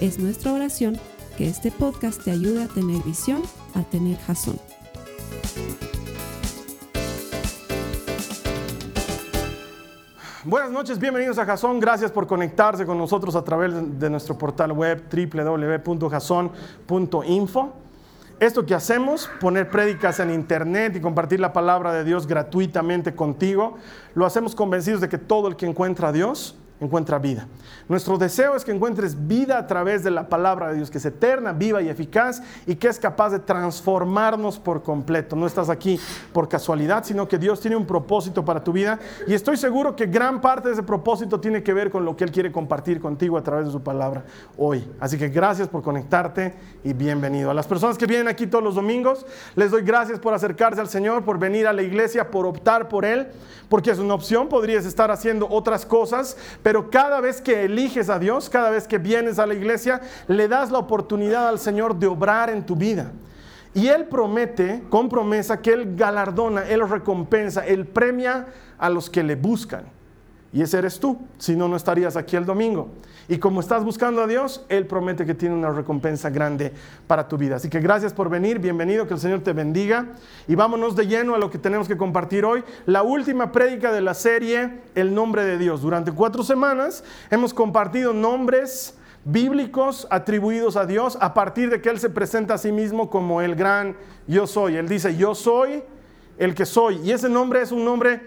Es nuestra oración que este podcast te ayude a tener visión, a tener jazón. Buenas noches, bienvenidos a Jason. Gracias por conectarse con nosotros a través de nuestro portal web www.jason.info. Esto que hacemos, poner prédicas en internet y compartir la palabra de Dios gratuitamente contigo, lo hacemos convencidos de que todo el que encuentra a Dios encuentra vida. Nuestro deseo es que encuentres vida a través de la palabra de Dios, que es eterna, viva y eficaz y que es capaz de transformarnos por completo. No estás aquí por casualidad, sino que Dios tiene un propósito para tu vida y estoy seguro que gran parte de ese propósito tiene que ver con lo que Él quiere compartir contigo a través de su palabra hoy. Así que gracias por conectarte y bienvenido. A las personas que vienen aquí todos los domingos, les doy gracias por acercarse al Señor, por venir a la iglesia, por optar por Él, porque es una opción, podrías estar haciendo otras cosas, pero cada vez que eliges a Dios, cada vez que vienes a la iglesia, le das la oportunidad al Señor de obrar en tu vida. Y Él promete con promesa que Él galardona, Él recompensa, Él premia a los que le buscan. Y ese eres tú, si no, no estarías aquí el domingo. Y como estás buscando a Dios, Él promete que tiene una recompensa grande para tu vida. Así que gracias por venir, bienvenido, que el Señor te bendiga. Y vámonos de lleno a lo que tenemos que compartir hoy. La última prédica de la serie, El nombre de Dios. Durante cuatro semanas hemos compartido nombres bíblicos atribuidos a Dios a partir de que Él se presenta a sí mismo como el gran yo soy. Él dice, yo soy el que soy. Y ese nombre es un nombre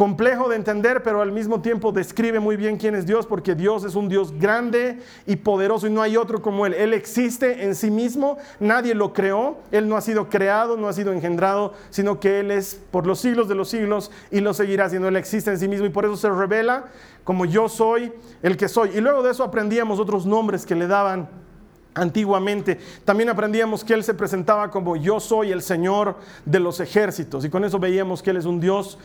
complejo de entender, pero al mismo tiempo describe muy bien quién es Dios, porque Dios es un Dios grande y poderoso y no hay otro como Él. Él existe en sí mismo, nadie lo creó, Él no ha sido creado, no ha sido engendrado, sino que Él es por los siglos de los siglos y lo seguirá siendo. Él existe en sí mismo y por eso se revela como yo soy el que soy. Y luego de eso aprendíamos otros nombres que le daban Antiguamente también aprendíamos que Él se presentaba como yo soy el Señor de los ejércitos y con eso veíamos que Él es un Dios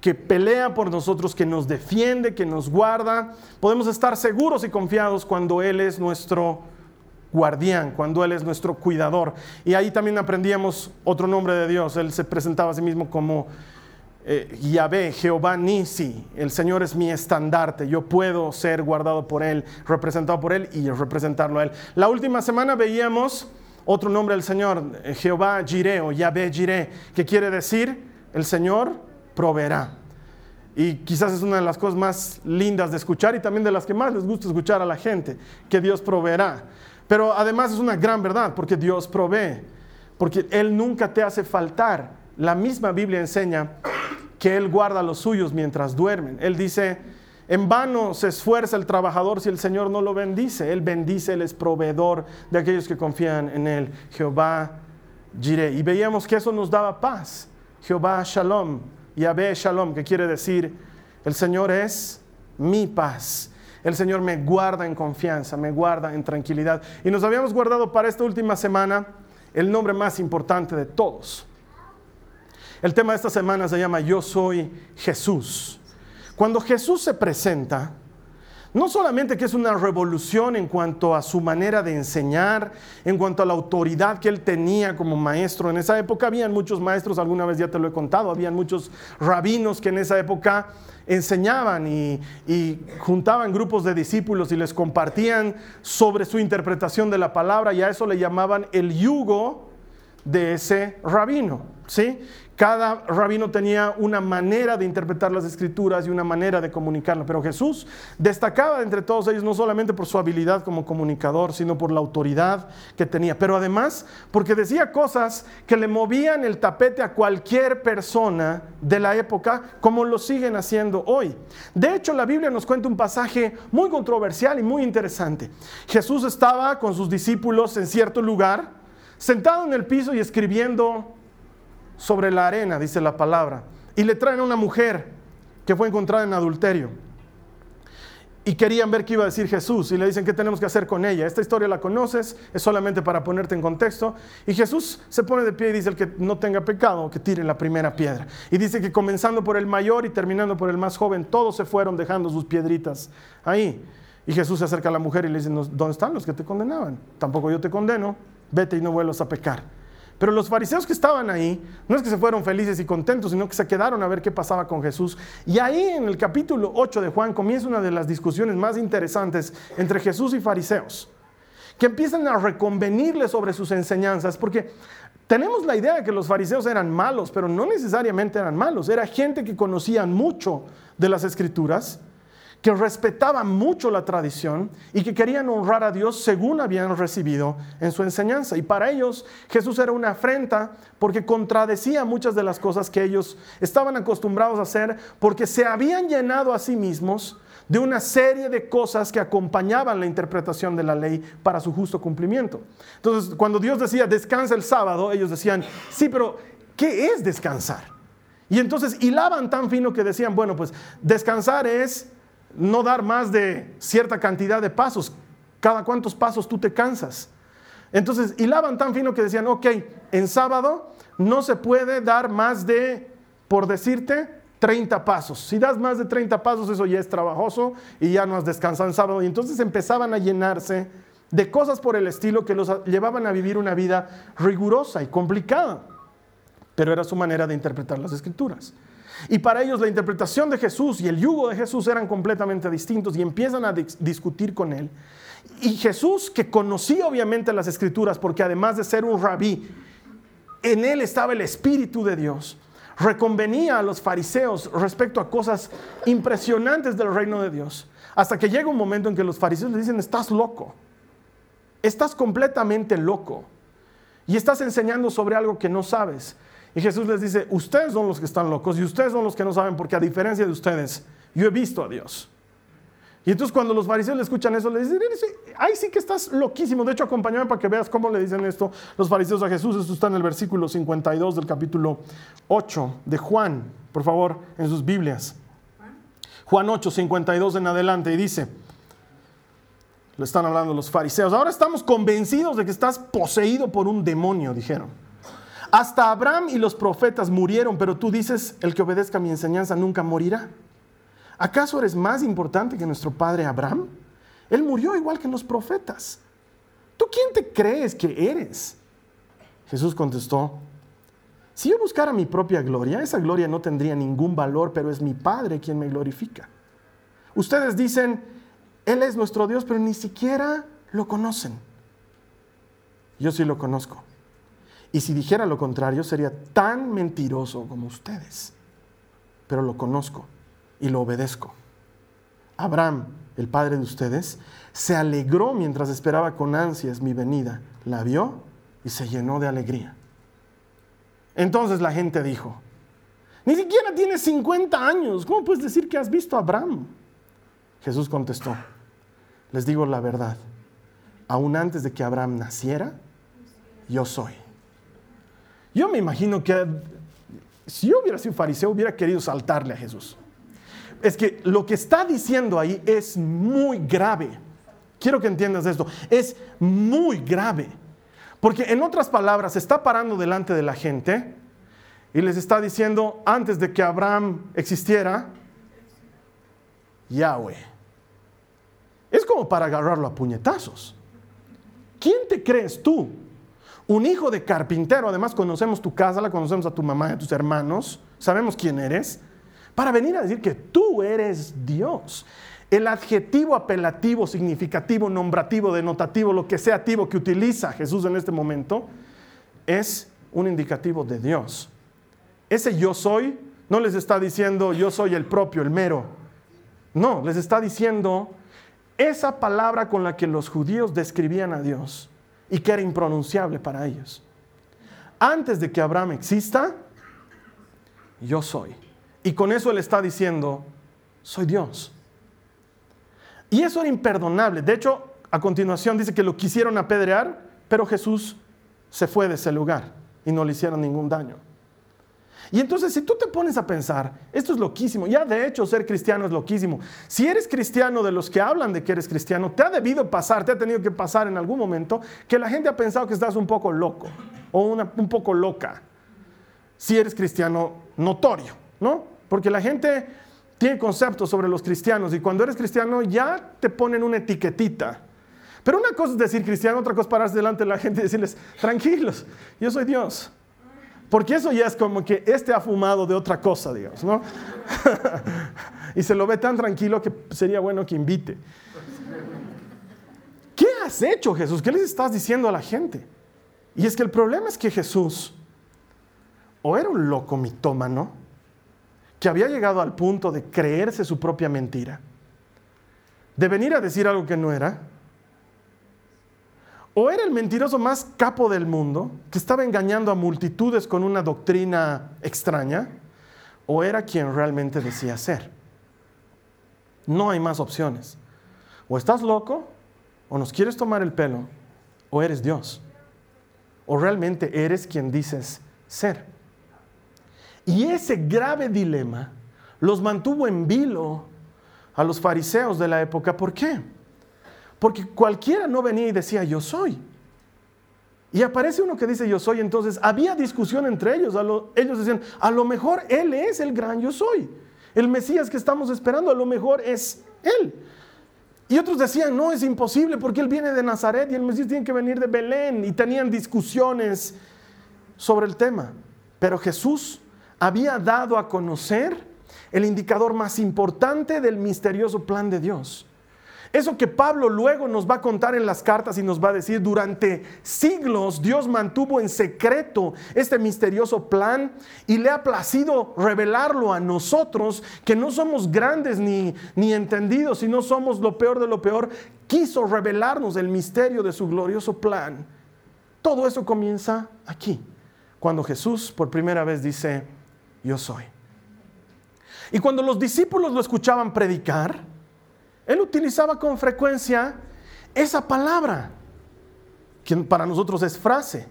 que pelea por nosotros, que nos defiende, que nos guarda. Podemos estar seguros y confiados cuando Él es nuestro guardián, cuando Él es nuestro cuidador. Y ahí también aprendíamos otro nombre de Dios. Él se presentaba a sí mismo como eh, Yahvé, Jehová Nisi. El Señor es mi estandarte. Yo puedo ser guardado por Él, representado por Él y representarlo a Él. La última semana veíamos otro nombre del Señor, eh, Jehová Jireh o Yahvé Jireh, que quiere decir el Señor proveerá. Y quizás es una de las cosas más lindas de escuchar y también de las que más les gusta escuchar a la gente, que Dios proveerá. Pero además es una gran verdad, porque Dios provee, porque Él nunca te hace faltar. La misma Biblia enseña que Él guarda los suyos mientras duermen. Él dice, en vano se esfuerza el trabajador si el Señor no lo bendice. Él bendice, Él es proveedor de aquellos que confían en Él. Jehová Jireh. Y veíamos que eso nos daba paz. Jehová Shalom, Yahvé Shalom, que quiere decir, el Señor es mi paz. El Señor me guarda en confianza, me guarda en tranquilidad. Y nos habíamos guardado para esta última semana el nombre más importante de todos. El tema de esta semana se llama Yo soy Jesús. Cuando Jesús se presenta, no solamente que es una revolución en cuanto a su manera de enseñar, en cuanto a la autoridad que él tenía como maestro. En esa época habían muchos maestros, alguna vez ya te lo he contado, habían muchos rabinos que en esa época enseñaban y, juntaban grupos de discípulos y les compartían sobre su interpretación de la palabra y a eso le llamaban el yugo de ese rabino, ¿sí? Cada rabino tenía una manera de interpretar las escrituras y una manera de comunicarlas, pero Jesús destacaba entre todos ellos no solamente por su habilidad como comunicador, sino por la autoridad que tenía, pero además porque decía cosas que le movían el tapete a cualquier persona de la época, como lo siguen haciendo hoy. De hecho, la Biblia nos cuenta un pasaje muy controversial y muy interesante. Jesús estaba con sus discípulos en cierto lugar, sentado en el piso y escribiendo sobre la arena, dice la palabra, y le traen a una mujer que fue encontrada en adulterio. y querían ver qué iba a decir Jesús y le dicen qué tenemos que hacer con ella. Esta historia la conoces, es solamente para ponerte en contexto. Y Jesús se pone de pie y dice el que no tenga pecado, que tire la primera piedra. Y dice que comenzando por el mayor y terminando por el más joven, todos se fueron dejando sus piedritas ahí. Y Jesús se acerca a la mujer y le dice, ¿dónde están los que te condenaban? Tampoco yo te condeno, vete y no vuelvas a pecar. Pero los fariseos que estaban ahí, no es que se fueron felices y contentos, sino que se quedaron a ver qué pasaba con Jesús. Y ahí en el capítulo 8 de Juan comienza una de las discusiones más interesantes entre Jesús y fariseos, que empiezan a reconvenirle sobre sus enseñanzas, porque tenemos la idea de que los fariseos eran malos, pero no necesariamente eran malos, era gente que conocía mucho de las escrituras que respetaban mucho la tradición y que querían honrar a Dios según habían recibido en su enseñanza. Y para ellos Jesús era una afrenta porque contradecía muchas de las cosas que ellos estaban acostumbrados a hacer porque se habían llenado a sí mismos de una serie de cosas que acompañaban la interpretación de la ley para su justo cumplimiento. Entonces, cuando Dios decía descansa el sábado, ellos decían, sí, pero ¿qué es descansar? Y entonces hilaban tan fino que decían, bueno, pues descansar es no dar más de cierta cantidad de pasos. Cada cuántos pasos tú te cansas. Entonces, hilaban tan fino que decían, ok, en sábado no se puede dar más de, por decirte, 30 pasos. Si das más de 30 pasos, eso ya es trabajoso y ya no has descansado en sábado. Y entonces empezaban a llenarse de cosas por el estilo que los llevaban a vivir una vida rigurosa y complicada. Pero era su manera de interpretar las escrituras. Y para ellos la interpretación de Jesús y el yugo de Jesús eran completamente distintos y empiezan a discutir con él. Y Jesús, que conocía obviamente las escrituras, porque además de ser un rabí, en él estaba el Espíritu de Dios, reconvenía a los fariseos respecto a cosas impresionantes del reino de Dios. Hasta que llega un momento en que los fariseos le dicen, estás loco, estás completamente loco y estás enseñando sobre algo que no sabes. Y Jesús les dice, ustedes son los que están locos y ustedes son los que no saben porque a diferencia de ustedes, yo he visto a Dios. Y entonces cuando los fariseos le escuchan eso, le dicen, ay sí que estás loquísimo. De hecho, acompáñame para que veas cómo le dicen esto los fariseos a Jesús. Esto está en el versículo 52 del capítulo 8 de Juan, por favor, en sus Biblias. Juan 8, 52 en adelante, y dice, le están hablando los fariseos, ahora estamos convencidos de que estás poseído por un demonio, dijeron. Hasta Abraham y los profetas murieron, pero tú dices, el que obedezca mi enseñanza nunca morirá. ¿Acaso eres más importante que nuestro padre Abraham? Él murió igual que los profetas. ¿Tú quién te crees que eres? Jesús contestó, si yo buscara mi propia gloria, esa gloria no tendría ningún valor, pero es mi Padre quien me glorifica. Ustedes dicen, Él es nuestro Dios, pero ni siquiera lo conocen. Yo sí lo conozco. Y si dijera lo contrario, sería tan mentiroso como ustedes. Pero lo conozco y lo obedezco. Abraham, el padre de ustedes, se alegró mientras esperaba con ansias mi venida. La vio y se llenó de alegría. Entonces la gente dijo, ni siquiera tienes 50 años, ¿cómo puedes decir que has visto a Abraham? Jesús contestó, les digo la verdad, aún antes de que Abraham naciera, yo soy. Yo me imagino que si yo hubiera sido fariseo, hubiera querido saltarle a Jesús. Es que lo que está diciendo ahí es muy grave. Quiero que entiendas esto. Es muy grave. Porque en otras palabras, está parando delante de la gente y les está diciendo, antes de que Abraham existiera, Yahweh. Es como para agarrarlo a puñetazos. ¿Quién te crees tú un hijo de carpintero, además conocemos tu casa, la conocemos a tu mamá y a tus hermanos, sabemos quién eres, para venir a decir que tú eres Dios. El adjetivo apelativo, significativo, nombrativo, denotativo, lo que sea activo que utiliza Jesús en este momento, es un indicativo de Dios. Ese yo soy no les está diciendo yo soy el propio, el mero. No, les está diciendo esa palabra con la que los judíos describían a Dios y que era impronunciable para ellos. Antes de que Abraham exista, yo soy. Y con eso él está diciendo, soy Dios. Y eso era imperdonable. De hecho, a continuación dice que lo quisieron apedrear, pero Jesús se fue de ese lugar y no le hicieron ningún daño. Y entonces si tú te pones a pensar, esto es loquísimo, ya de hecho ser cristiano es loquísimo. Si eres cristiano de los que hablan de que eres cristiano, te ha debido pasar, te ha tenido que pasar en algún momento que la gente ha pensado que estás un poco loco o un poco loca. Si eres cristiano notorio, ¿no? Porque la gente tiene conceptos sobre los cristianos y cuando eres cristiano ya te ponen una etiquetita. Pero una cosa es decir cristiano, otra cosa es pararse delante de la gente y decirles, tranquilos, yo soy Dios. Porque eso ya es como que este ha fumado de otra cosa, digamos, ¿no? y se lo ve tan tranquilo que sería bueno que invite. ¿Qué has hecho, Jesús? ¿Qué les estás diciendo a la gente? Y es que el problema es que Jesús o era un loco mitómano que había llegado al punto de creerse su propia mentira, de venir a decir algo que no era, o era el mentiroso más capo del mundo, que estaba engañando a multitudes con una doctrina extraña, o era quien realmente decía ser. No hay más opciones. O estás loco, o nos quieres tomar el pelo, o eres Dios. O realmente eres quien dices ser. Y ese grave dilema los mantuvo en vilo a los fariseos de la época. ¿Por qué? Porque cualquiera no venía y decía yo soy. Y aparece uno que dice yo soy, entonces había discusión entre ellos. ellos decían, a lo mejor Él es el gran yo soy. El Mesías que estamos esperando, a lo mejor es Él. Y otros decían, no, es imposible porque Él viene de Nazaret y el Mesías tiene que venir de Belén. Y tenían discusiones sobre el tema. Pero Jesús había dado a conocer el indicador más importante del misterioso plan de Dios. Eso que Pablo luego nos va a contar en las cartas y nos va a decir, durante siglos Dios mantuvo en secreto este misterioso plan y le ha placido revelarlo a nosotros, que no somos grandes ni, ni entendidos, sino somos lo peor de lo peor, quiso revelarnos el misterio de su glorioso plan. Todo eso comienza aquí, cuando Jesús por primera vez dice, yo soy. Y cuando los discípulos lo escuchaban predicar, él utilizaba con frecuencia esa palabra, que para nosotros es frase,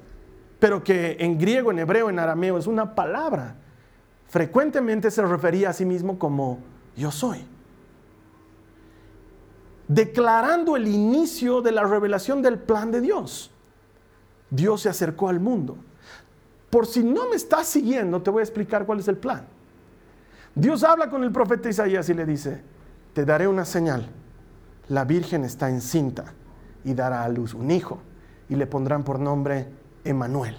pero que en griego, en hebreo, en arameo es una palabra. Frecuentemente se refería a sí mismo como yo soy. Declarando el inicio de la revelación del plan de Dios. Dios se acercó al mundo. Por si no me estás siguiendo, te voy a explicar cuál es el plan. Dios habla con el profeta Isaías y le dice, te daré una señal. La Virgen está encinta y dará a luz un hijo y le pondrán por nombre Emanuel.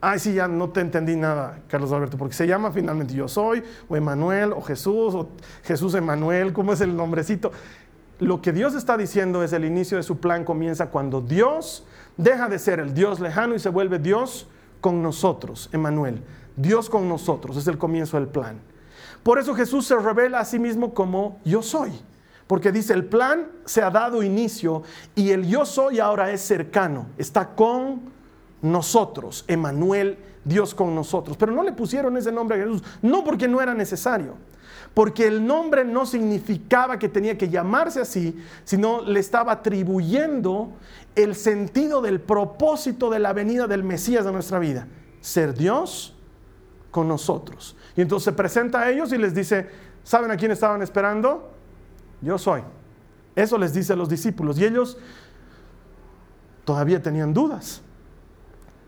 Ay, sí, ya no te entendí nada, Carlos Alberto, porque se llama finalmente Yo Soy, o Emanuel, o Jesús, o Jesús Emanuel, ¿cómo es el nombrecito? Lo que Dios está diciendo es el inicio de su plan comienza cuando Dios deja de ser el Dios lejano y se vuelve Dios con nosotros, Emanuel. Dios con nosotros, es el comienzo del plan. Por eso Jesús se revela a sí mismo como yo soy. Porque dice, el plan se ha dado inicio y el yo soy ahora es cercano, está con nosotros, Emanuel, Dios con nosotros. Pero no le pusieron ese nombre a Jesús, no porque no era necesario, porque el nombre no significaba que tenía que llamarse así, sino le estaba atribuyendo el sentido del propósito de la venida del Mesías de nuestra vida, ser Dios con nosotros. Y entonces se presenta a ellos y les dice, ¿saben a quién estaban esperando? Yo soy. Eso les dice a los discípulos. Y ellos todavía tenían dudas.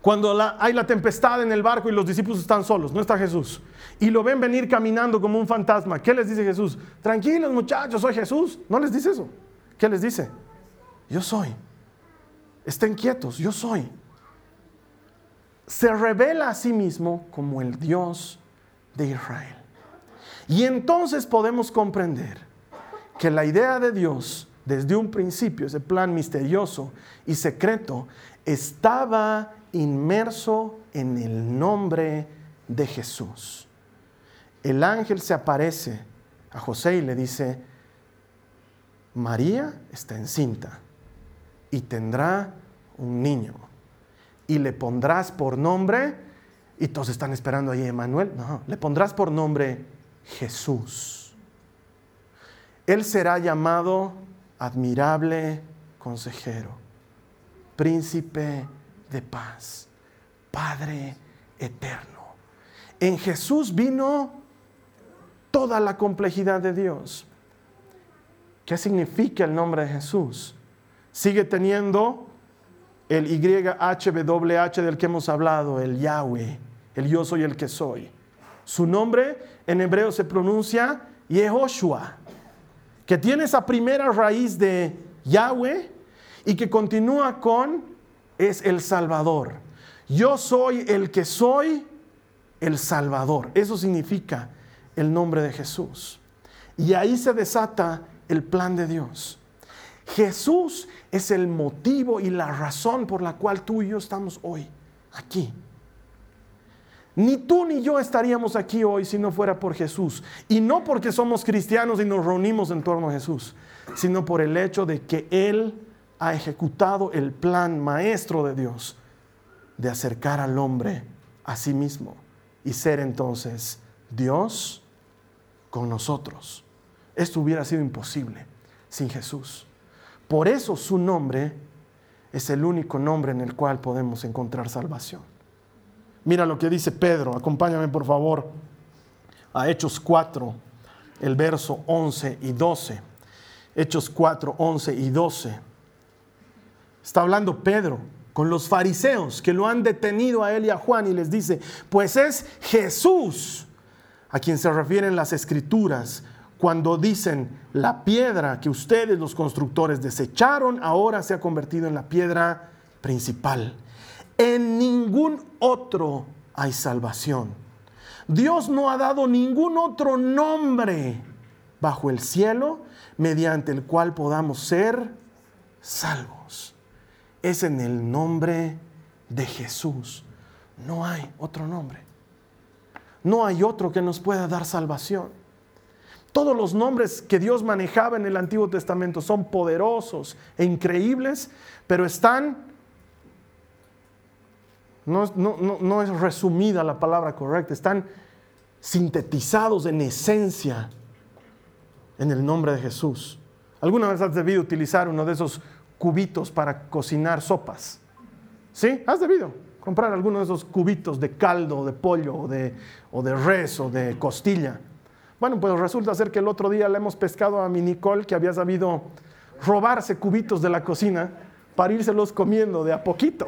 Cuando hay la tempestad en el barco y los discípulos están solos, no está Jesús. Y lo ven venir caminando como un fantasma. ¿Qué les dice Jesús? Tranquilos muchachos, soy Jesús. No les dice eso. ¿Qué les dice? Yo soy. Estén quietos, yo soy se revela a sí mismo como el Dios de Israel. Y entonces podemos comprender que la idea de Dios desde un principio, ese plan misterioso y secreto, estaba inmerso en el nombre de Jesús. El ángel se aparece a José y le dice, María está encinta y tendrá un niño y le pondrás por nombre, y todos están esperando ahí Emanuel, no, le pondrás por nombre Jesús. Él será llamado admirable consejero, príncipe de paz, Padre eterno. En Jesús vino toda la complejidad de Dios. ¿Qué significa el nombre de Jesús? Sigue teniendo el YHWH del que hemos hablado, el Yahweh, el yo soy el que soy. Su nombre en hebreo se pronuncia Yehoshua, que tiene esa primera raíz de Yahweh y que continúa con es el Salvador. Yo soy el que soy el Salvador. Eso significa el nombre de Jesús. Y ahí se desata el plan de Dios. Jesús es el motivo y la razón por la cual tú y yo estamos hoy aquí. Ni tú ni yo estaríamos aquí hoy si no fuera por Jesús. Y no porque somos cristianos y nos reunimos en torno a Jesús, sino por el hecho de que Él ha ejecutado el plan maestro de Dios de acercar al hombre a sí mismo y ser entonces Dios con nosotros. Esto hubiera sido imposible sin Jesús. Por eso su nombre es el único nombre en el cual podemos encontrar salvación. Mira lo que dice Pedro, acompáñame por favor a Hechos 4, el verso 11 y 12. Hechos 4, 11 y 12. Está hablando Pedro con los fariseos que lo han detenido a él y a Juan y les dice, pues es Jesús a quien se refieren las escrituras cuando dicen, la piedra que ustedes los constructores desecharon ahora se ha convertido en la piedra principal. En ningún otro hay salvación. Dios no ha dado ningún otro nombre bajo el cielo mediante el cual podamos ser salvos. Es en el nombre de Jesús. No hay otro nombre. No hay otro que nos pueda dar salvación. Todos los nombres que Dios manejaba en el Antiguo Testamento son poderosos e increíbles, pero están, no, es resumida la palabra correcta, están sintetizados en esencia en el nombre de Jesús. ¿Alguna vez has debido utilizar uno de esos cubitos para cocinar sopas? ¿Sí? ¿Has debido comprar alguno de esos cubitos de caldo, de pollo, o de, o de res o de costilla? Bueno, pues resulta ser que el otro día le hemos pescado a mi Nicole que había sabido robarse cubitos de la cocina para írselos comiendo de a poquito.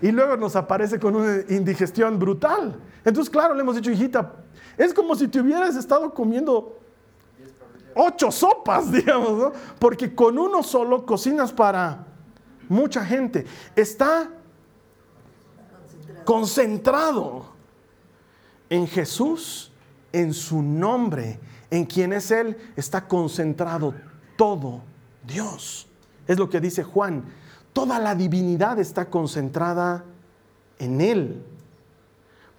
Y luego nos aparece con una indigestión brutal. Entonces, claro, le hemos dicho, hijita, es como si te hubieras estado comiendo ocho sopas, digamos, ¿no? Porque con uno solo cocinas para mucha gente. Está concentrado en Jesús en su nombre, en quien es Él, está concentrado todo Dios. Es lo que dice Juan. Toda la divinidad está concentrada en Él.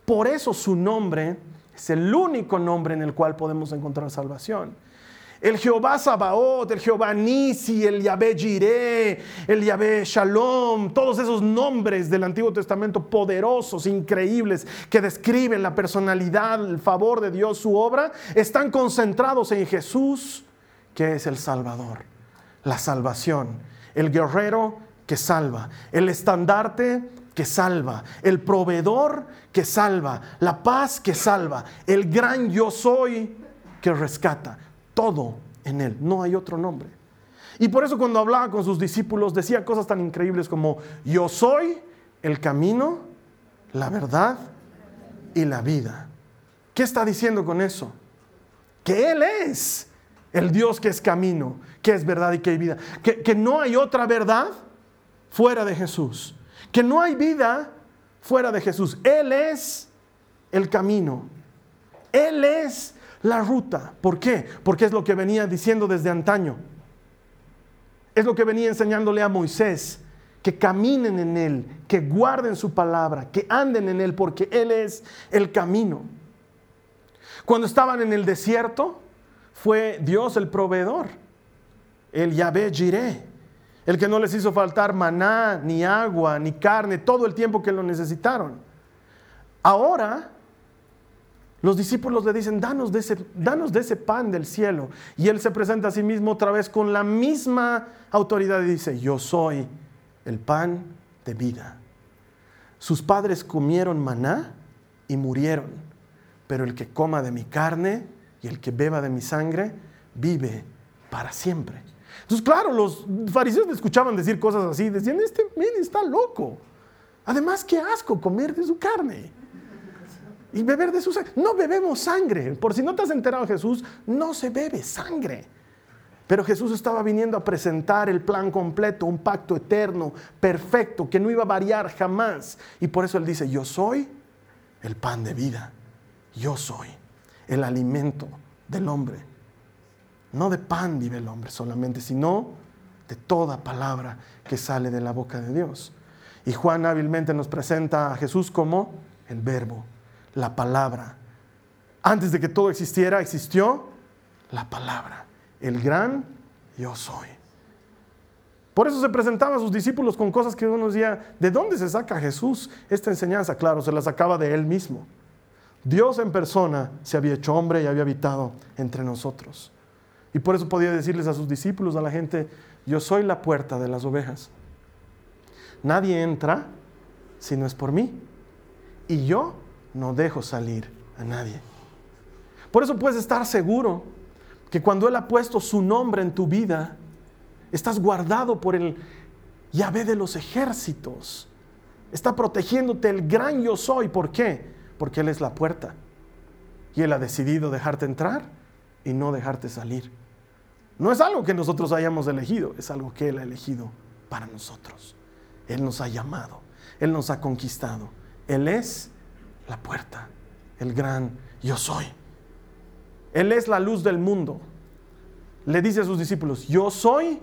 Por eso su nombre es el único nombre en el cual podemos encontrar salvación el Jehová Sabaoth, el Jehová Nisi, el Yahvé Jireh, el Yahvé Shalom, todos esos nombres del Antiguo Testamento poderosos, increíbles, que describen la personalidad, el favor de Dios, su obra, están concentrados en Jesús, que es el Salvador, la salvación, el guerrero que salva, el estandarte que salva, el proveedor que salva, la paz que salva, el gran yo soy que rescata todo en Él, no hay otro nombre. Y por eso cuando hablaba con sus discípulos decía cosas tan increíbles como, yo soy el camino, la verdad y la vida. ¿Qué está diciendo con eso? Que Él es el Dios que es camino, que es verdad y que hay vida. Que, que no hay otra verdad fuera de Jesús. Que no hay vida fuera de Jesús. Él es el camino. Él es la ruta. ¿Por qué? Porque es lo que venía diciendo desde antaño. Es lo que venía enseñándole a Moisés, que caminen en Él, que guarden su palabra, que anden en Él, porque Él es el camino. Cuando estaban en el desierto, fue Dios el proveedor, el Yahvé Jireh, el que no les hizo faltar maná, ni agua, ni carne, todo el tiempo que lo necesitaron. Ahora los discípulos le dicen, danos de, ese, danos de ese pan del cielo. Y él se presenta a sí mismo otra vez con la misma autoridad y dice, yo soy el pan de vida. Sus padres comieron maná y murieron, pero el que coma de mi carne y el que beba de mi sangre vive para siempre. Entonces, claro, los fariseos le escuchaban decir cosas así, decían, este men está loco. Además, qué asco comer de su carne y beber de su sangre. No bebemos sangre. Por si no te has enterado, Jesús, no se bebe sangre. Pero Jesús estaba viniendo a presentar el plan completo, un pacto eterno, perfecto, que no iba a variar jamás. Y por eso Él dice, yo soy el pan de vida. Yo soy el alimento del hombre. No de pan vive el hombre solamente, sino de toda palabra que sale de la boca de Dios. Y Juan hábilmente nos presenta a Jesús como el verbo, la palabra. Antes de que todo existiera, existió la palabra el gran yo soy. Por eso se presentaba a sus discípulos con cosas que uno decía, ¿de dónde se saca Jesús esta enseñanza? Claro, se la sacaba de él mismo. Dios en persona se había hecho hombre y había habitado entre nosotros. Y por eso podía decirles a sus discípulos, a la gente, yo soy la puerta de las ovejas. Nadie entra si no es por mí. Y yo no dejo salir a nadie. Por eso puedes estar seguro que cuando Él ha puesto su nombre en tu vida, estás guardado por el Yahvé de los ejércitos. Está protegiéndote el gran yo soy. ¿Por qué? Porque Él es la puerta. Y Él ha decidido dejarte entrar y no dejarte salir. No es algo que nosotros hayamos elegido, es algo que Él ha elegido para nosotros. Él nos ha llamado, Él nos ha conquistado. Él es la puerta, el gran yo soy. Él es la luz del mundo. Le dice a sus discípulos, yo soy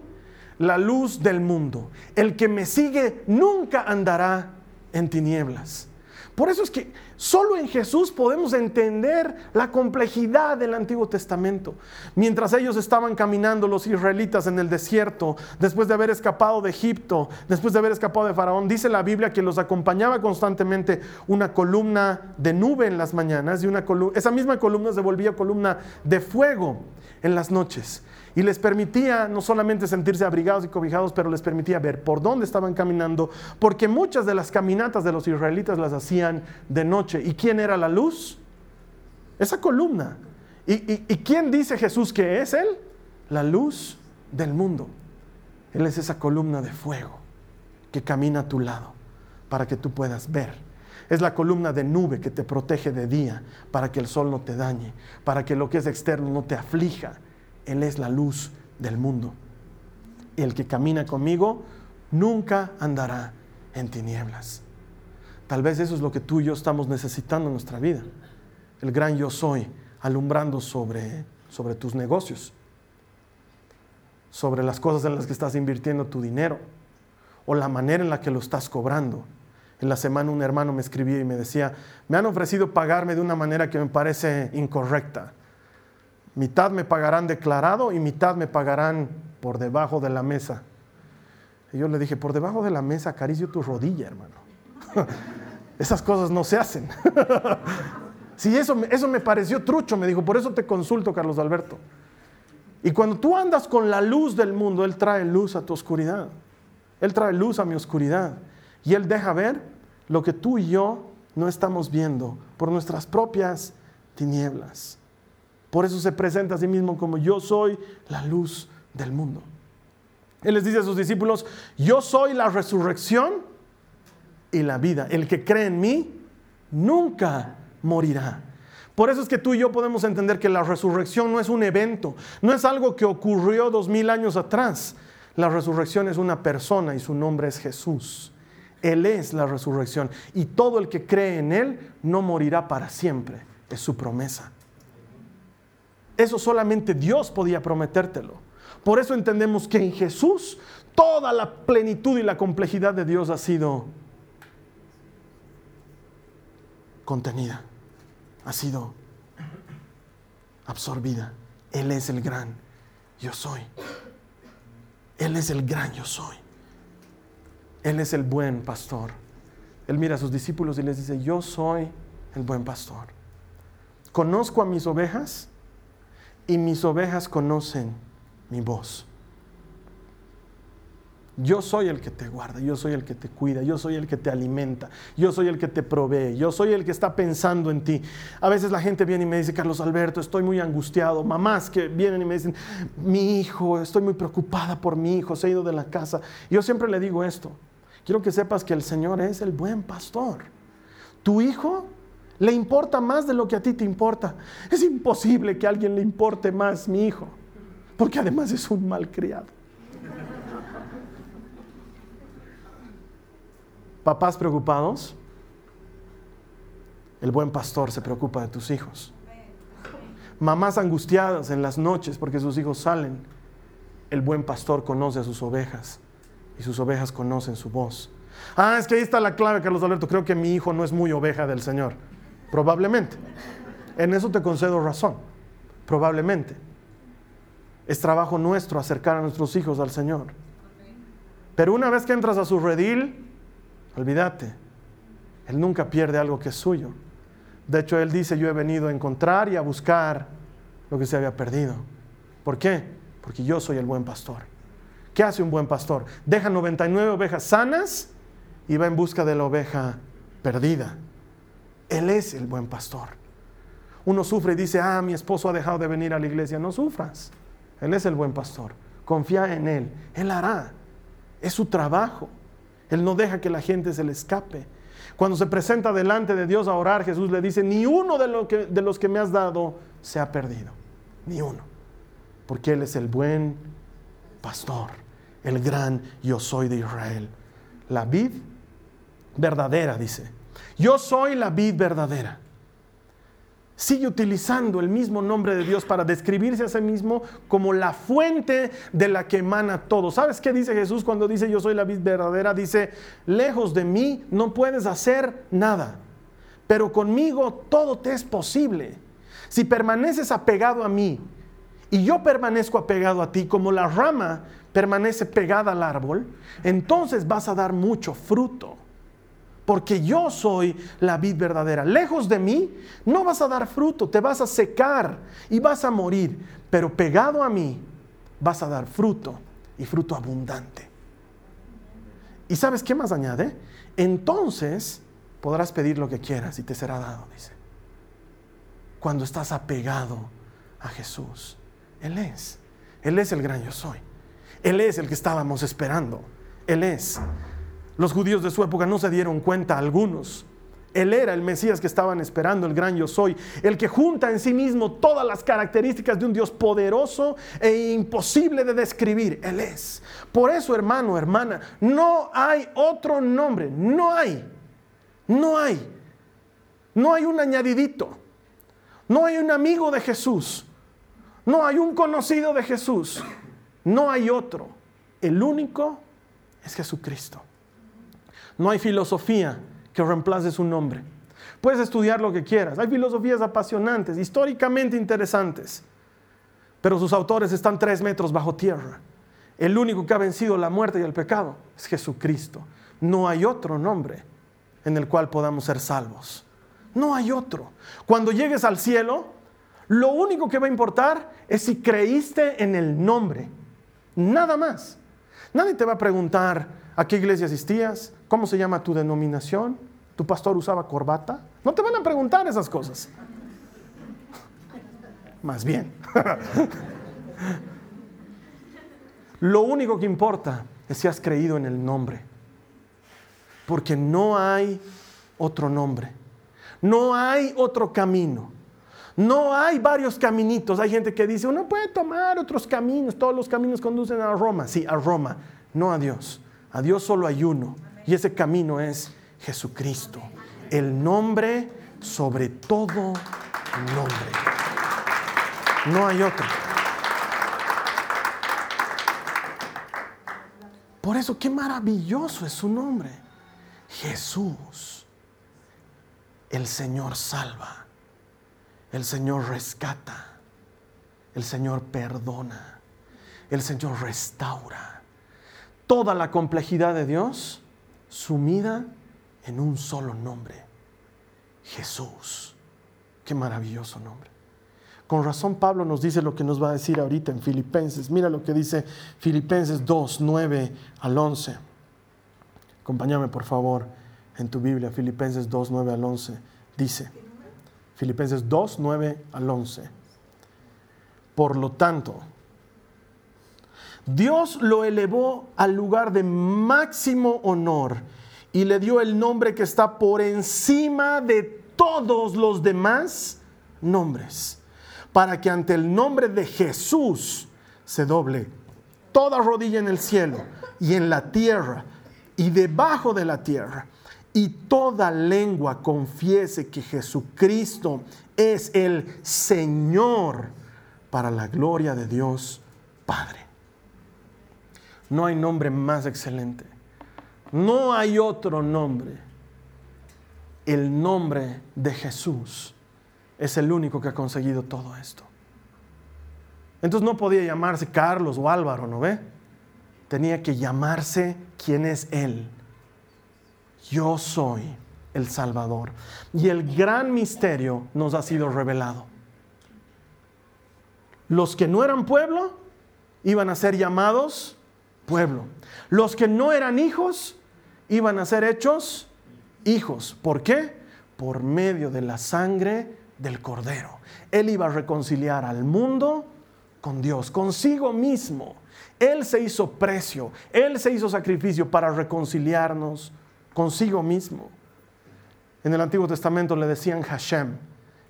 la luz del mundo. El que me sigue nunca andará en tinieblas. Por eso es que solo en Jesús podemos entender la complejidad del Antiguo Testamento. Mientras ellos estaban caminando, los israelitas en el desierto, después de haber escapado de Egipto, después de haber escapado de Faraón, dice la Biblia que los acompañaba constantemente una columna de nube en las mañanas y una esa misma columna se volvía columna de fuego en las noches y les permitía no solamente sentirse abrigados y cobijados, pero les permitía ver por dónde estaban caminando, porque muchas de las caminatas de los israelitas las hacían de noche. ¿Y quién era la luz? Esa columna. ¿Y, quién dice Jesús que es Él? La luz del mundo. Él es esa columna de fuego que camina a tu lado para que tú puedas ver. Es la columna de nube que te protege de día para que el sol no te dañe, para que lo que es externo no te aflija él es la luz del mundo. Y el que camina conmigo nunca andará en tinieblas. Tal vez eso es lo que tú y yo estamos necesitando en nuestra vida. El gran yo soy alumbrando sobre, sobre tus negocios, sobre las cosas en las que estás invirtiendo tu dinero o la manera en la que lo estás cobrando. En la semana un hermano me escribía y me decía, me han ofrecido pagarme de una manera que me parece incorrecta mitad me pagarán declarado y mitad me pagarán por debajo de la mesa. Y yo le dije, por debajo de la mesa acaricio tu rodilla, hermano. Esas cosas no se hacen. sí, eso, eso me pareció trucho, me dijo, por eso te consulto, Carlos Alberto. Y cuando tú andas con la luz del mundo, Él trae luz a tu oscuridad. Él trae luz a mi oscuridad. Y Él deja ver lo que tú y yo no estamos viendo por nuestras propias tinieblas. Por eso se presenta a sí mismo como yo soy la luz del mundo. Él les dice a sus discípulos, yo soy la resurrección y la vida. El que cree en mí nunca morirá. Por eso es que tú y yo podemos entender que la resurrección no es un evento, no es algo que ocurrió dos mil años atrás. La resurrección es una persona y su nombre es Jesús. Él es la resurrección y todo el que cree en Él no morirá para siempre. Es su promesa. Eso solamente Dios podía prometértelo. Por eso entendemos que en Jesús toda la plenitud y la complejidad de Dios ha sido contenida, ha sido absorbida. Él es el gran yo soy. Él es el gran yo soy. Él es el buen pastor. Él mira a sus discípulos y les dice, yo soy el buen pastor. Conozco a mis ovejas y mis ovejas conocen mi voz. Yo soy el que te guarda, yo soy el que te cuida, yo soy el que te alimenta, yo soy el que te provee, yo soy el que está pensando en ti. A veces la gente viene y me dice, Carlos Alberto, estoy muy angustiado. Mamás que vienen y me dicen, mi hijo, estoy muy preocupada por mi hijo, se ha ido de la casa. Yo siempre le digo esto, quiero que sepas que el Señor es el buen pastor. Tu hijo le importa más de lo que a ti te importa. Es imposible que a alguien le importe más mi hijo, porque además es un malcriado. Papás preocupados, el buen pastor se preocupa de tus hijos. Mamás angustiadas en las noches porque sus hijos salen, el buen pastor conoce a sus ovejas y sus ovejas conocen su voz. Ah, es que ahí está la clave, Carlos Alberto. Creo que mi hijo no es muy oveja del Señor. Probablemente. En eso te concedo razón. Probablemente. Es trabajo nuestro acercar a nuestros hijos al Señor. Pero una vez que entras a su redil, Olvídate, Él nunca pierde algo que es suyo. De hecho, Él dice, yo he venido a encontrar y a buscar lo que se había perdido. ¿Por qué? Porque yo soy el buen pastor. ¿Qué hace un buen pastor? Deja 99 ovejas sanas y va en busca de la oveja perdida. Él es el buen pastor. Uno sufre y dice, ah, mi esposo ha dejado de venir a la iglesia. No sufras. Él es el buen pastor. Confía en Él. Él hará. Es su trabajo. Él no deja que la gente se le escape. Cuando se presenta delante de Dios a orar, Jesús le dice, ni uno de, de los que me has dado se ha perdido. Ni uno. Porque Él es el buen pastor, el gran yo soy de Israel. La vid verdadera, dice. Yo soy la vid verdadera sigue utilizando el mismo nombre de Dios para describirse a sí mismo como la fuente de la que emana todo. ¿Sabes qué dice Jesús cuando dice yo soy la vid verdadera? Dice, lejos de mí no puedes hacer nada, pero conmigo todo te es posible. Si permaneces apegado a mí y yo permanezco apegado a ti como la rama permanece pegada al árbol, entonces vas a dar mucho fruto porque yo soy la vid verdadera. Lejos de mí no vas a dar fruto, te vas a secar y vas a morir, pero pegado a mí vas a dar fruto y fruto abundante. ¿Y sabes qué más añade? Entonces podrás pedir lo que quieras y te será dado, dice. Cuando estás apegado a Jesús, Él es. Él es el gran yo soy. Él es el que estábamos esperando. Él es. Los judíos de su época no se dieron cuenta, algunos. Él era el Mesías que estaban esperando, el gran yo soy, el que junta en sí mismo todas las características de un Dios poderoso e imposible de describir. Él es. Por eso, hermano, hermana, no hay otro nombre, no hay, no hay, no hay un añadidito, no hay un amigo de Jesús, no hay un conocido de Jesús, no hay otro. El único es Jesucristo. No hay filosofía que reemplace su nombre. Puedes estudiar lo que quieras. Hay filosofías apasionantes, históricamente interesantes, pero sus autores están tres metros bajo tierra. El único que ha vencido la muerte y el pecado es Jesucristo. No hay otro nombre en el cual podamos ser salvos. No hay otro. Cuando llegues al cielo, lo único que va a importar es si creíste en el nombre. Nada más. Nadie te va a preguntar a qué iglesia asistías, ¿Cómo se llama tu denominación? ¿Tu pastor usaba corbata? No te van a preguntar esas cosas. Más bien. Lo único que importa es si has creído en el nombre. Porque no hay otro nombre. No hay otro camino. No hay varios caminitos. Hay gente que dice, uno puede tomar otros caminos. Todos los caminos conducen a Roma. Sí, a Roma. No a Dios. A Dios solo hay uno. Y ese camino es Jesucristo, el nombre sobre todo nombre. No hay otro. Por eso, qué maravilloso es su nombre. Jesús. El Señor salva. El Señor rescata. El Señor perdona. El Señor restaura. Toda la complejidad de Dios sumida en un solo nombre, Jesús. Qué maravilloso nombre. Con razón Pablo nos dice lo que nos va a decir ahorita en Filipenses. Mira lo que dice Filipenses 2, 9 al 11. Acompáñame por favor en tu Biblia, Filipenses 2, 9 al 11. Dice, Filipenses 2, 9 al 11. Por lo tanto, Dios lo elevó al lugar de máximo honor y le dio el nombre que está por encima de todos los demás nombres, para que ante el nombre de Jesús se doble toda rodilla en el cielo y en la tierra y debajo de la tierra, y toda lengua confiese que Jesucristo es el Señor para la gloria de Dios Padre. No hay nombre más excelente. No hay otro nombre. El nombre de Jesús es el único que ha conseguido todo esto. Entonces no podía llamarse Carlos o Álvaro, ¿no ve? Tenía que llamarse quién es Él. Yo soy el Salvador. Y el gran misterio nos ha sido revelado. Los que no eran pueblo iban a ser llamados pueblo. Los que no eran hijos iban a ser hechos hijos. ¿Por qué? Por medio de la sangre del cordero. Él iba a reconciliar al mundo con Dios, consigo mismo. Él se hizo precio, Él se hizo sacrificio para reconciliarnos consigo mismo. En el Antiguo Testamento le decían Hashem,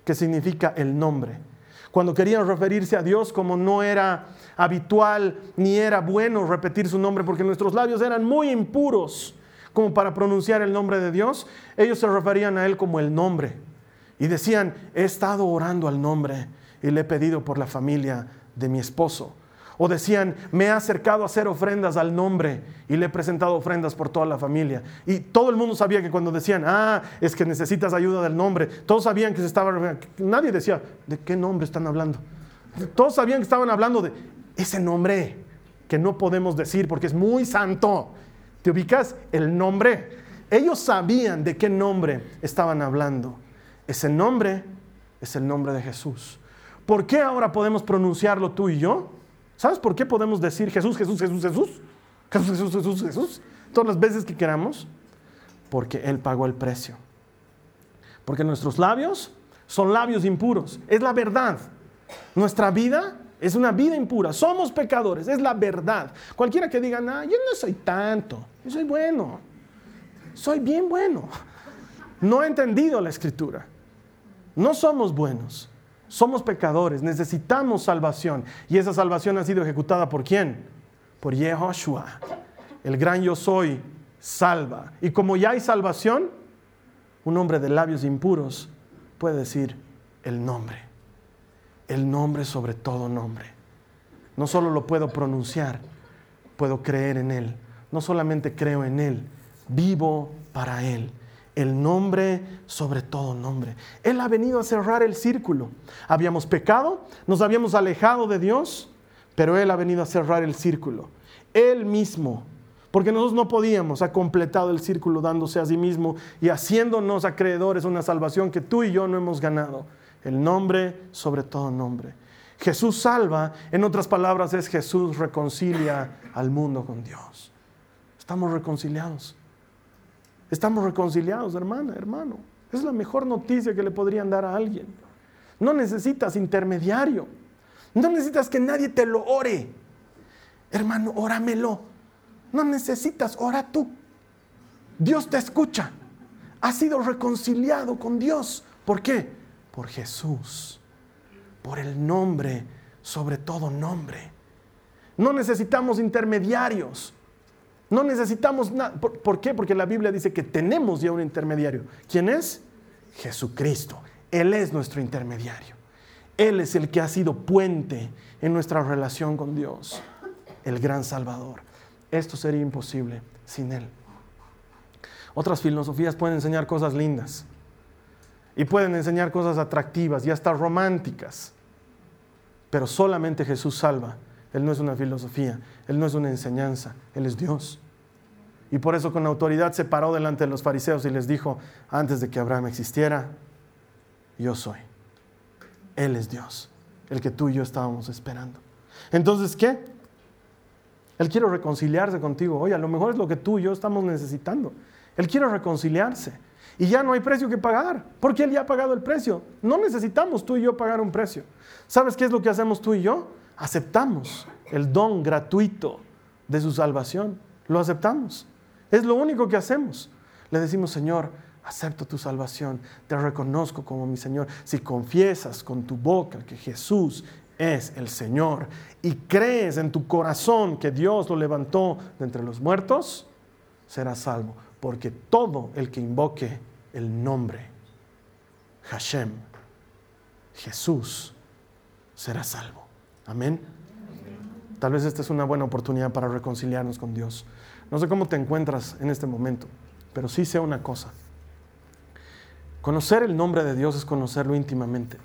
que significa el nombre. Cuando querían referirse a Dios como no era habitual ni era bueno repetir su nombre porque nuestros labios eran muy impuros como para pronunciar el nombre de Dios, ellos se referían a Él como el nombre. Y decían, he estado orando al nombre y le he pedido por la familia de mi esposo. O decían, me he acercado a hacer ofrendas al nombre y le he presentado ofrendas por toda la familia. Y todo el mundo sabía que cuando decían, ah, es que necesitas ayuda del nombre, todos sabían que se estaba... Nadie decía, ¿de qué nombre están hablando? Todos sabían que estaban hablando de ese nombre que no podemos decir porque es muy santo. ¿Te ubicas? El nombre. Ellos sabían de qué nombre estaban hablando. Ese nombre es el nombre de Jesús. ¿Por qué ahora podemos pronunciarlo tú y yo? ¿Sabes por qué podemos decir Jesús, Jesús, Jesús, Jesús? Jesús, Jesús, Jesús, Jesús. Todas las veces que queramos. Porque Él pagó el precio. Porque nuestros labios son labios impuros. Es la verdad. Nuestra vida es una vida impura. Somos pecadores. Es la verdad. Cualquiera que diga, no, yo no soy tanto. Yo soy bueno. Soy bien bueno. No ha entendido la escritura. No somos buenos. Somos pecadores, necesitamos salvación. Y esa salvación ha sido ejecutada por quién? Por Yehoshua. El gran yo soy salva. Y como ya hay salvación, un hombre de labios impuros puede decir el nombre. El nombre sobre todo nombre. No solo lo puedo pronunciar, puedo creer en Él. No solamente creo en Él, vivo para Él el nombre sobre todo nombre. Él ha venido a cerrar el círculo. Habíamos pecado, nos habíamos alejado de Dios, pero Él ha venido a cerrar el círculo. Él mismo, porque nosotros no podíamos, ha completado el círculo dándose a sí mismo y haciéndonos acreedores una salvación que tú y yo no hemos ganado. El nombre sobre todo nombre. Jesús salva, en otras palabras es Jesús reconcilia al mundo con Dios. Estamos reconciliados. Estamos reconciliados, hermana, hermano. Es la mejor noticia que le podrían dar a alguien. No necesitas intermediario. No necesitas que nadie te lo ore. Hermano, óramelo. No necesitas, ora tú. Dios te escucha. Has sido reconciliado con Dios. ¿Por qué? Por Jesús. Por el nombre, sobre todo nombre. No necesitamos intermediarios. No necesitamos nada. ¿Por, qué? Porque la Biblia dice que tenemos ya un intermediario. ¿Quién es? Jesucristo. Él es nuestro intermediario. Él es el que ha sido puente en nuestra relación con Dios, el gran Salvador. Esto sería imposible sin Él. Otras filosofías pueden enseñar cosas lindas y pueden enseñar cosas atractivas y hasta románticas, pero solamente Jesús salva él no es una filosofía, Él no es una enseñanza, Él es Dios. Y por eso con autoridad se paró delante de los fariseos y les dijo, antes de que Abraham existiera, yo soy. Él es Dios. el que tú y yo estábamos esperando. Entonces, ¿qué? Él quiere reconciliarse contigo. Oye, a lo mejor es lo que tú y yo estamos necesitando. Él quiere reconciliarse. Y ya no hay precio que pagar, porque Él ya ha pagado el precio. No necesitamos tú y yo pagar un precio. ¿Sabes qué es lo que hacemos tú y yo? Aceptamos el don gratuito de su salvación. Lo aceptamos. Es lo único que hacemos. Le decimos, Señor, acepto tu salvación, te reconozco como mi Señor. Si confiesas con tu boca que Jesús es el Señor y crees en tu corazón que Dios lo levantó de entre los muertos, serás salvo. Porque todo el que invoque el nombre Hashem, Jesús, será salvo. Amén. Tal vez esta es una buena oportunidad para reconciliarnos con Dios. No sé cómo te encuentras en este momento, pero sí sé una cosa. Conocer el nombre de Dios es conocerlo íntimamente.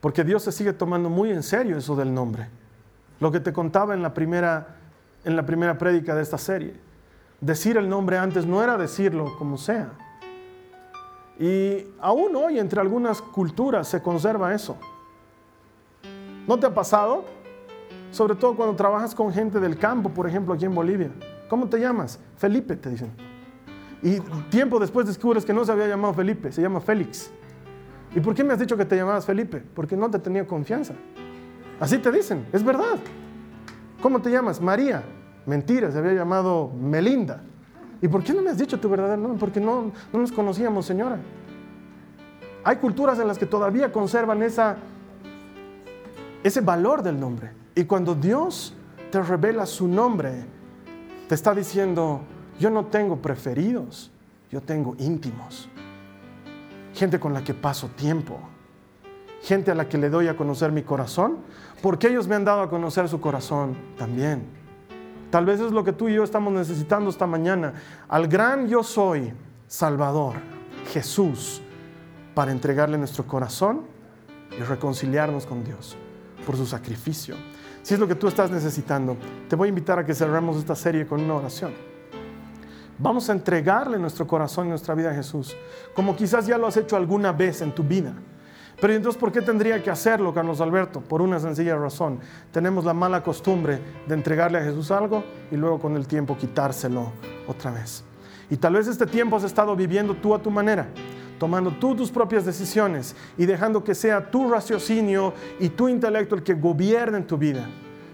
Porque Dios se sigue tomando muy en serio eso del nombre. Lo que te contaba en la primera, en la primera prédica de esta serie. Decir el nombre antes no era decirlo como sea. Y aún hoy entre algunas culturas se conserva eso. ¿No te ha pasado? Sobre todo cuando trabajas con gente del campo, por ejemplo, aquí en Bolivia. ¿Cómo te llamas? Felipe, te dicen. Y tiempo después descubres que no se había llamado Felipe, se llama Félix. ¿Y por qué me has dicho que te llamabas Felipe? Porque no te tenía confianza. Así te dicen, es verdad. ¿Cómo te llamas? María. Mentira, se había llamado Melinda. ¿Y por qué no me has dicho tu verdadero nombre? Porque no, no nos conocíamos, señora. Hay culturas en las que todavía conservan esa, ese valor del nombre. Y cuando Dios te revela su nombre, te está diciendo, yo no tengo preferidos, yo tengo íntimos gente con la que paso tiempo, gente a la que le doy a conocer mi corazón, porque ellos me han dado a conocer su corazón también. Tal vez es lo que tú y yo estamos necesitando esta mañana, al gran yo soy, Salvador, Jesús, para entregarle nuestro corazón y reconciliarnos con Dios por su sacrificio. Si es lo que tú estás necesitando, te voy a invitar a que cerremos esta serie con una oración. Vamos a entregarle nuestro corazón y nuestra vida a Jesús, como quizás ya lo has hecho alguna vez en tu vida. Pero entonces, ¿por qué tendría que hacerlo, Carlos Alberto? Por una sencilla razón. Tenemos la mala costumbre de entregarle a Jesús algo y luego con el tiempo quitárselo otra vez. Y tal vez este tiempo has estado viviendo tú a tu manera, tomando tú tus propias decisiones y dejando que sea tu raciocinio y tu intelecto el que gobierne tu vida.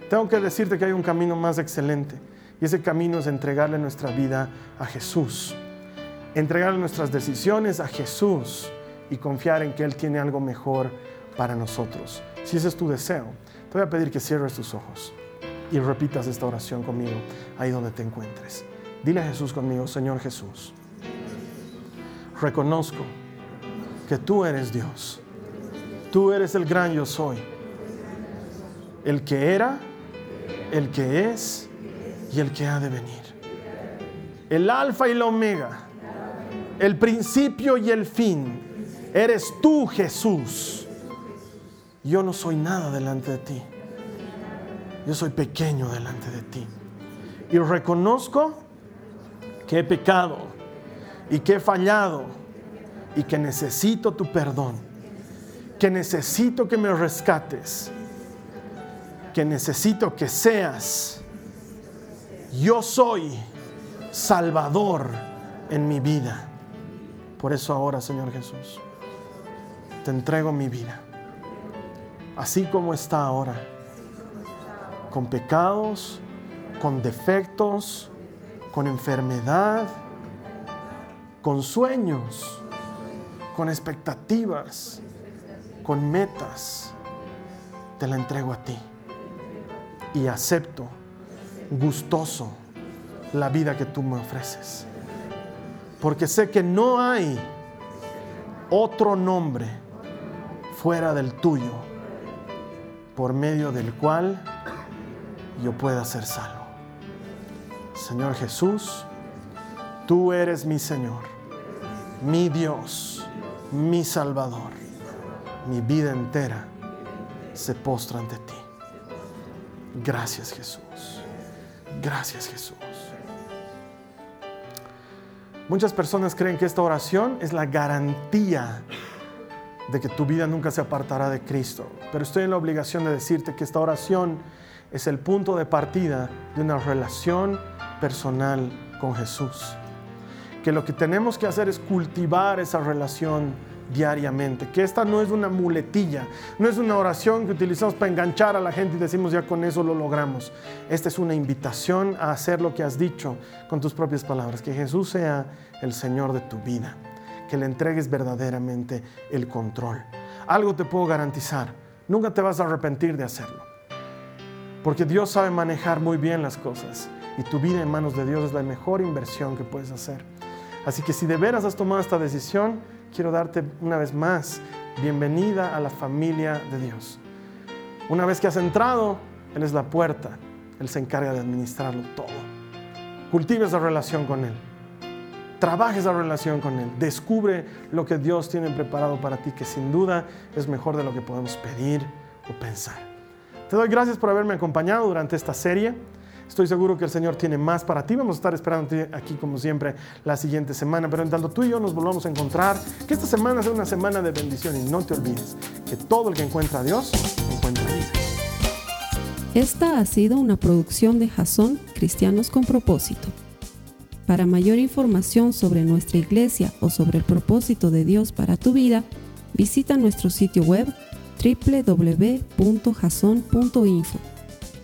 Tengo que decirte que hay un camino más excelente y ese camino es entregarle nuestra vida a Jesús. Entregarle nuestras decisiones a Jesús y confiar en que Él tiene algo mejor para nosotros. Si ese es tu deseo, te voy a pedir que cierres tus ojos y repitas esta oración conmigo ahí donde te encuentres. Dile a Jesús conmigo, Señor Jesús, reconozco que tú eres Dios. Tú eres el gran yo soy. El que era, el que es y el que ha de venir. El alfa y la omega, el principio y el fin. Eres tú, Jesús. Yo no soy nada delante de ti. Yo soy pequeño delante de ti. Y reconozco que he pecado y que he fallado y que necesito tu perdón. Que necesito que me rescates. Que necesito que seas yo soy Salvador en mi vida. Por eso ahora, Señor Jesús, te entrego mi vida, así como está ahora, con pecados, con defectos, con enfermedad, con sueños, con expectativas, con metas. Te la entrego a ti y acepto gustoso la vida que tú me ofreces. Porque sé que no hay otro nombre fuera del tuyo por medio del cual yo pueda ser salvo. Señor Jesús, tú eres mi Señor, mi Dios, mi Salvador. Mi vida entera se postra ante ti. Gracias Jesús. Gracias Jesús. Muchas personas creen que esta oración es la garantía de que tu vida nunca se apartará de Cristo. Pero estoy en la obligación de decirte que esta oración es el punto de partida de una relación personal con Jesús. Que lo que tenemos que hacer es cultivar esa relación diariamente, que esta no es una muletilla, no es una oración que utilizamos para enganchar a la gente y decimos ya con eso lo logramos. Esta es una invitación a hacer lo que has dicho con tus propias palabras, que Jesús sea el Señor de tu vida, que le entregues verdaderamente el control. Algo te puedo garantizar, nunca te vas a arrepentir de hacerlo, porque Dios sabe manejar muy bien las cosas y tu vida en manos de Dios es la mejor inversión que puedes hacer. Así que si de veras has tomado esta decisión, quiero darte una vez más bienvenida a la familia de Dios. Una vez que has entrado, Él es la puerta, Él se encarga de administrarlo todo. Cultiva esa relación con Él. Trabaja esa relación con Él. Descubre lo que Dios tiene preparado para ti, que sin duda es mejor de lo que podemos pedir o pensar. Te doy gracias por haberme acompañado durante esta serie. Estoy seguro que el Señor tiene más para ti. Vamos a estar esperando aquí como siempre la siguiente semana. Pero en tanto tú y yo nos volvamos a encontrar, que esta semana sea una semana de bendición y no te olvides que todo el que encuentra a Dios encuentra vida. Esta ha sido una producción de Jason Cristianos con propósito. Para mayor información sobre nuestra iglesia o sobre el propósito de Dios para tu vida, visita nuestro sitio web www.jason.info.